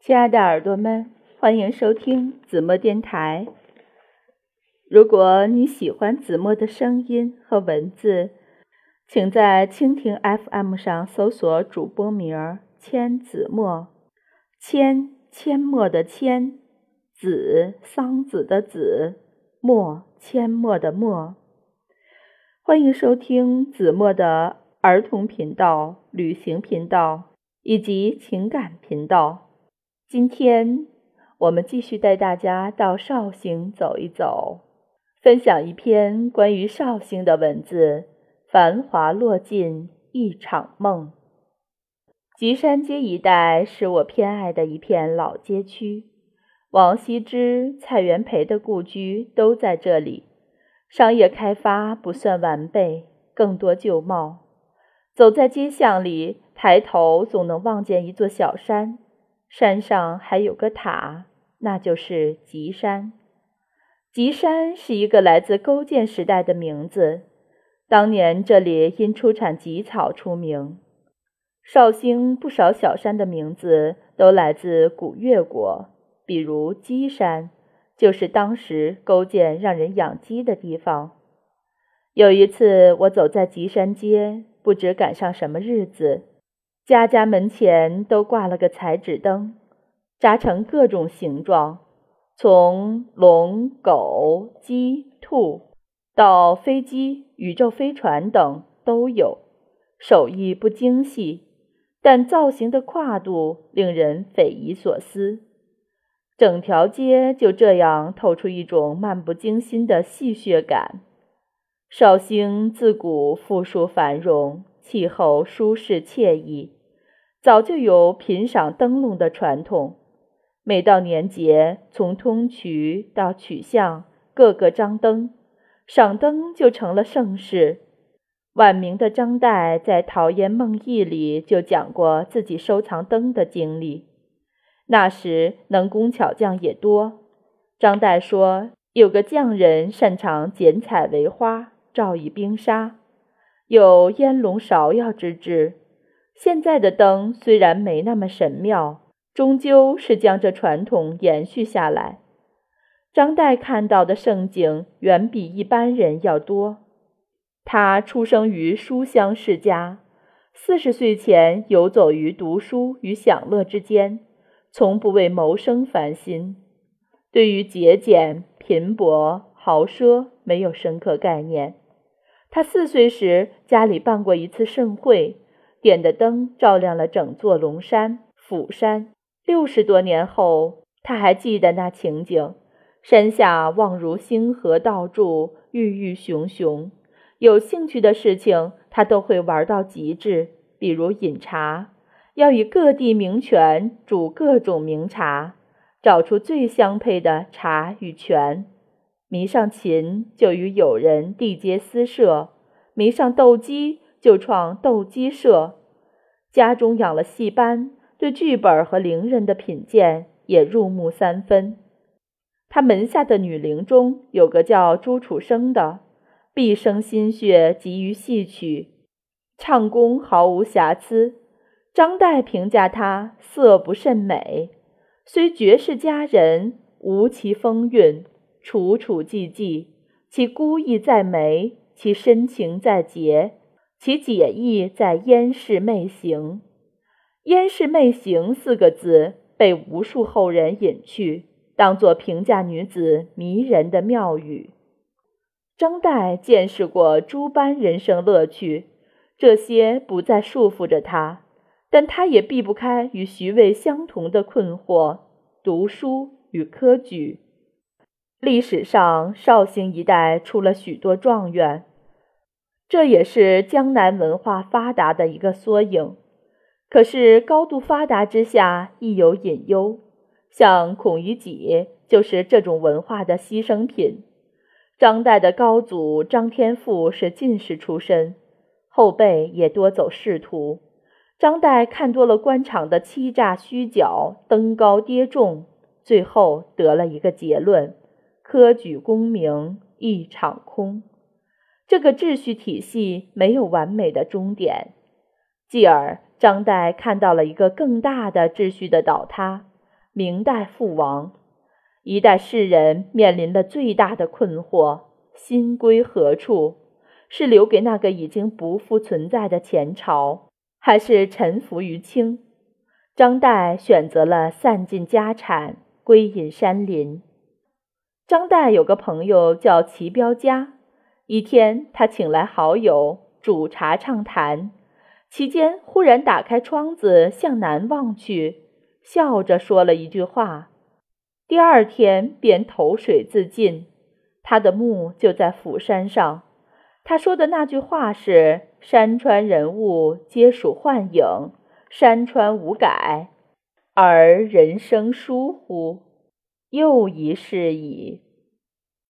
亲爱的耳朵们，欢迎收听子墨电台。如果你喜欢子墨的声音和文字，请在蜻蜓 FM 上搜索主播名儿“千子墨”，千阡陌的阡，子桑子的子，墨阡陌的墨。欢迎收听子墨的儿童频道、旅行频道以及情感频道。今天我们继续带大家到绍兴走一走，分享一篇关于绍兴的文字。繁华落尽一场梦。吉山街一带是我偏爱的一片老街区，王羲之、蔡元培的故居都在这里。商业开发不算完备，更多旧貌。走在街巷里，抬头总能望见一座小山。山上还有个塔，那就是吉山。吉山是一个来自勾践时代的名字，当年这里因出产吉草出名。绍兴不少小山的名字都来自古越国，比如鸡山，就是当时勾践让人养鸡的地方。有一次，我走在吉山街，不知赶上什么日子。家家门前都挂了个彩纸灯，扎成各种形状，从龙、狗、鸡、兔到飞机、宇宙飞船等都有。手艺不精细，但造型的跨度令人匪夷所思。整条街就这样透出一种漫不经心的戏谑感。绍兴自古富庶繁荣，气候舒适惬意。早就有品赏灯笼的传统，每到年节，从通衢到曲巷，个个张灯，赏灯就成了盛事。晚明的张岱在《陶渊梦忆》里就讲过自己收藏灯的经历。那时能工巧匠也多，张岱说有个匠人擅长剪彩为花，照以冰沙，有烟笼芍药之制。现在的灯虽然没那么神妙，终究是将这传统延续下来。张岱看到的盛景远比一般人要多。他出生于书香世家，四十岁前游走于读书与享乐之间，从不为谋生烦心。对于节俭、贫薄、豪奢没有深刻概念。他四岁时，家里办过一次盛会。点的灯照亮了整座龙山釜山。六十多年后，他还记得那情景：山下望如星河倒柱，郁郁熊熊。有兴趣的事情，他都会玩到极致，比如饮茶，要以各地名泉煮各种名茶，找出最相配的茶与泉。迷上琴，就与友人缔结私社；迷上斗鸡。就创斗鸡社，家中养了戏班，对剧本和伶人的品鉴也入木三分。他门下的女伶中有个叫朱楚生的，毕生心血集于戏曲，唱功毫无瑕疵。张岱评价她色不甚美，虽绝世佳人，无其风韵，楚楚寂寂。其孤意在眉，其深情在睫。其解意在“燕氏媚行”，“燕氏媚行”四个字被无数后人引去，当作评价女子迷人的妙语。张岱见识过诸般人生乐趣，这些不再束缚着他，但他也避不开与徐渭相同的困惑：读书与科举。历史上，绍兴一带出了许多状元。这也是江南文化发达的一个缩影。可是高度发达之下亦有隐忧，像孔乙己就是这种文化的牺牲品。张岱的高祖张天赋是进士出身，后辈也多走仕途。张岱看多了官场的欺诈虚假、登高跌重，最后得了一个结论：科举功名一场空。这个秩序体系没有完美的终点，继而张岱看到了一个更大的秩序的倒塌，明代父王，一代士人面临的最大的困惑：心归何处？是留给那个已经不复存在的前朝，还是臣服于清？张岱选择了散尽家产，归隐山林。张岱有个朋友叫齐彪家，一天他请来好友煮茶畅谈，期间忽然打开窗子向南望去，笑着说了一句话。第二天便投水自尽，他的墓就在釜山上。他说的那句话是：“山川人物皆属幻影，山川无改，而人生疏忽？又一世矣。”